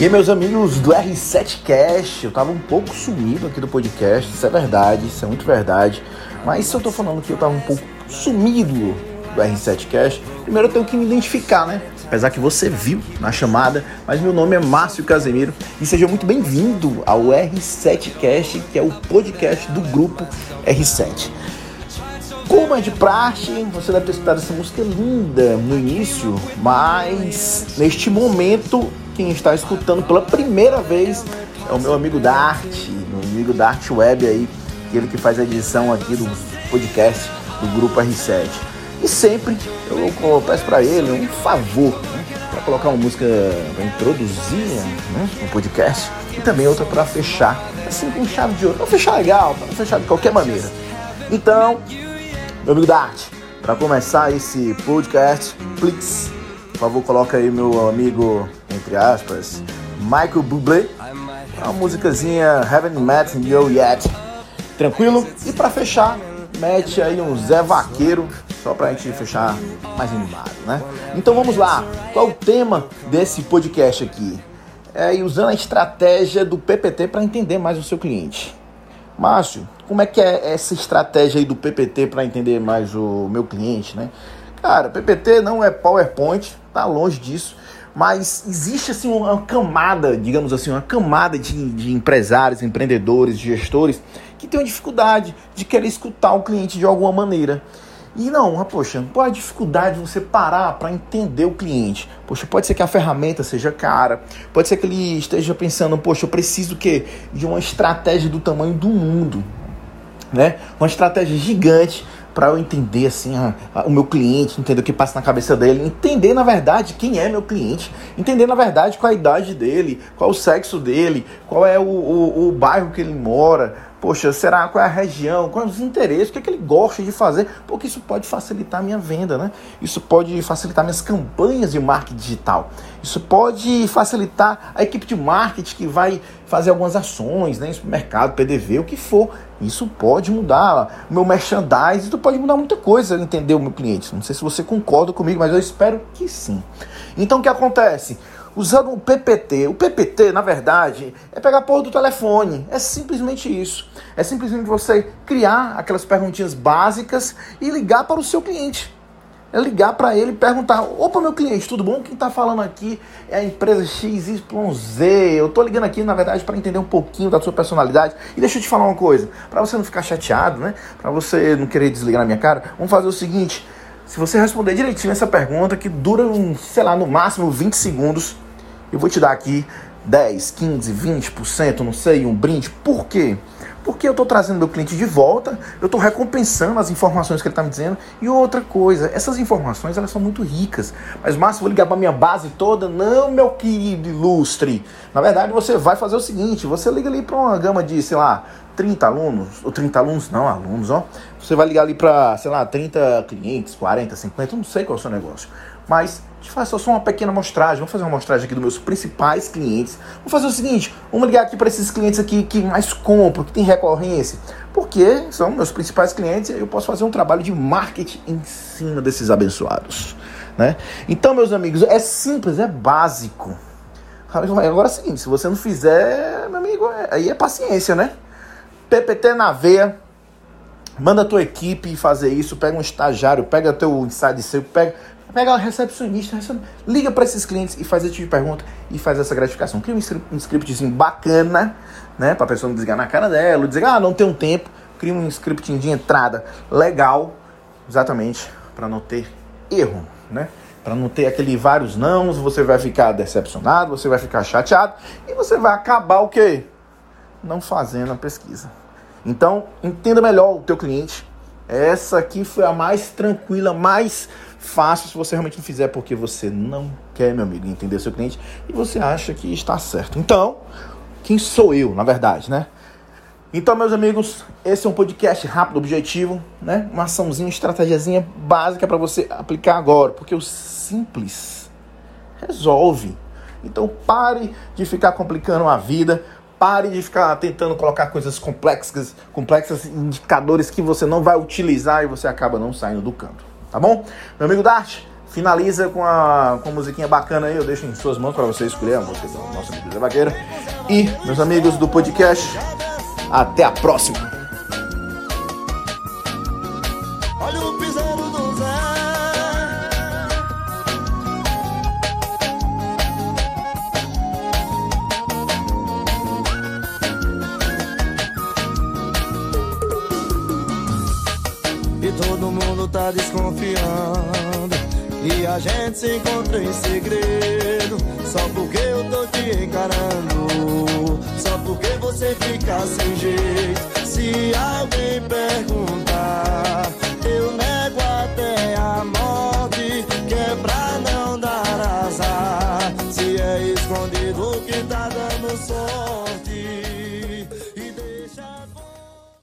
E aí, meus amigos do R7Cast, eu tava um pouco sumido aqui do podcast, isso é verdade, isso é muito verdade. Mas se eu tô falando que eu tava um pouco sumido do R7Cast, primeiro eu tenho que me identificar, né? Apesar que você viu na chamada, mas meu nome é Márcio Casemiro e seja muito bem-vindo ao R7Cast, que é o podcast do grupo R7. Como é de praxe, você deve ter escutado essa música linda no início, mas neste momento quem está escutando pela primeira vez é o meu amigo Dart, meu amigo Dart Web aí, ele que faz a edição aqui do podcast do Grupo R7. E sempre eu peço para ele um favor, né, para colocar uma música para introduzir né, o podcast e também outra para fechar, assim com chave de ouro, para fechar legal, para fechar de qualquer maneira. Então, meu amigo Dart, para começar esse podcast, please, por favor, coloca aí meu amigo entre aspas, Michael Bublé. Uma musicazinha Haven't Met You Yet. Tranquilo? E para fechar, mete aí um Zé Vaqueiro, só pra gente fechar mais animado, né? Então vamos lá. Qual o tema desse podcast aqui? É usando a estratégia do PPT para entender mais o seu cliente. Márcio, como é que é essa estratégia aí do PPT para entender mais o meu cliente, né? Cara, PPT não é PowerPoint, tá longe disso mas existe assim uma camada, digamos assim, uma camada de, de empresários, empreendedores, gestores que tem uma dificuldade de querer escutar o cliente de alguma maneira. E não, poxa, qual a dificuldade de você parar para entender o cliente? Poxa, pode ser que a ferramenta seja cara, pode ser que ele esteja pensando, poxa, eu preciso que de uma estratégia do tamanho do mundo, né? Uma estratégia gigante para eu entender assim a, a, o meu cliente, entender o que passa na cabeça dele, entender na verdade quem é meu cliente, entender na verdade qual a idade dele, qual o sexo dele, qual é o, o, o bairro que ele mora, poxa, será qual é a região, quais os interesses, o que, é que ele gosta de fazer, porque isso pode facilitar a minha venda, né? Isso pode facilitar minhas campanhas de marketing digital. Isso pode facilitar a equipe de marketing que vai fazer algumas ações, né, em supermercado, PDV, o que for. Isso pode mudar o meu merchandising, isso pode mudar muita coisa, entender o meu cliente. Não sei se você concorda comigo, mas eu espero que sim. Então o que acontece? Usando o PPT. O PPT, na verdade, é pegar a porra do telefone. É simplesmente isso. É simplesmente você criar aquelas perguntinhas básicas e ligar para o seu cliente é ligar para ele e perguntar: opa, meu cliente, tudo bom? Quem está falando aqui é a empresa XYZ. Eu estou ligando aqui, na verdade, para entender um pouquinho da sua personalidade. E deixa eu te falar uma coisa: para você não ficar chateado, né? Para você não querer desligar na minha cara, vamos fazer o seguinte: se você responder direitinho essa pergunta, que dura, um, sei lá, no máximo 20 segundos, eu vou te dar aqui 10, 15, 20%, não sei, um brinde. Por quê? Porque eu estou trazendo meu cliente de volta, eu estou recompensando as informações que ele está me dizendo. E outra coisa, essas informações elas são muito ricas. Mas, Márcio, vou ligar para minha base toda? Não, meu querido ilustre. Na verdade, você vai fazer o seguinte: você liga ali para uma gama de, sei lá, 30 alunos, ou 30 alunos, não, alunos, ó. Você vai ligar ali para, sei lá, 30 clientes, 40, 50, não sei qual é o seu negócio. Mas te faço só uma pequena amostragem. Vamos fazer uma amostragem aqui dos meus principais clientes. Vamos fazer o seguinte: vamos ligar aqui para esses clientes aqui que mais compram, que tem recorrência. Porque são meus principais clientes e eu posso fazer um trabalho de marketing em cima desses abençoados. Né? Então, meus amigos, é simples, é básico. Agora é seguinte: se você não fizer, meu amigo, é, aí é paciência, né? PPT na veia. Manda a tua equipe fazer isso, pega um estagiário, pega teu inside seu, pega, Pega a recepcionista, liga para esses clientes e faz esse tipo de pergunta e faz essa gratificação. Cria um, script, um scriptzinho bacana, né? Pra pessoa não desligar na cara dela, dizer, ah, não tem um tempo. Cria um scriptinho de entrada legal, exatamente, para não ter erro, né? Para não ter aquele vários nãos, você vai ficar decepcionado, você vai ficar chateado e você vai acabar o quê? Não fazendo a pesquisa. Então, entenda melhor o teu cliente. Essa aqui foi a mais tranquila, mais fácil se você realmente não fizer porque você não quer, meu amigo, entender seu cliente e você acha que está certo. Então, quem sou eu, na verdade, né? Então, meus amigos, esse é um podcast rápido, objetivo, né? Uma açãozinha, estratégiazinha básica para você aplicar agora, porque o simples resolve. Então, pare de ficar complicando a vida, pare de ficar tentando colocar coisas complexas, complexas, indicadores que você não vai utilizar e você acaba não saindo do canto. Tá bom? Meu amigo Dart, finaliza com a, com a musiquinha bacana aí. Eu deixo em suas mãos para você escolher a música do nosso amigo Zé Vaqueiro. E, meus amigos do podcast, até a próxima. Olha o piseiro tá desconfiando. E a gente se encontra em segredo. Só porque eu tô te encarando. Só porque você fica sem jeito. Se alguém perguntar.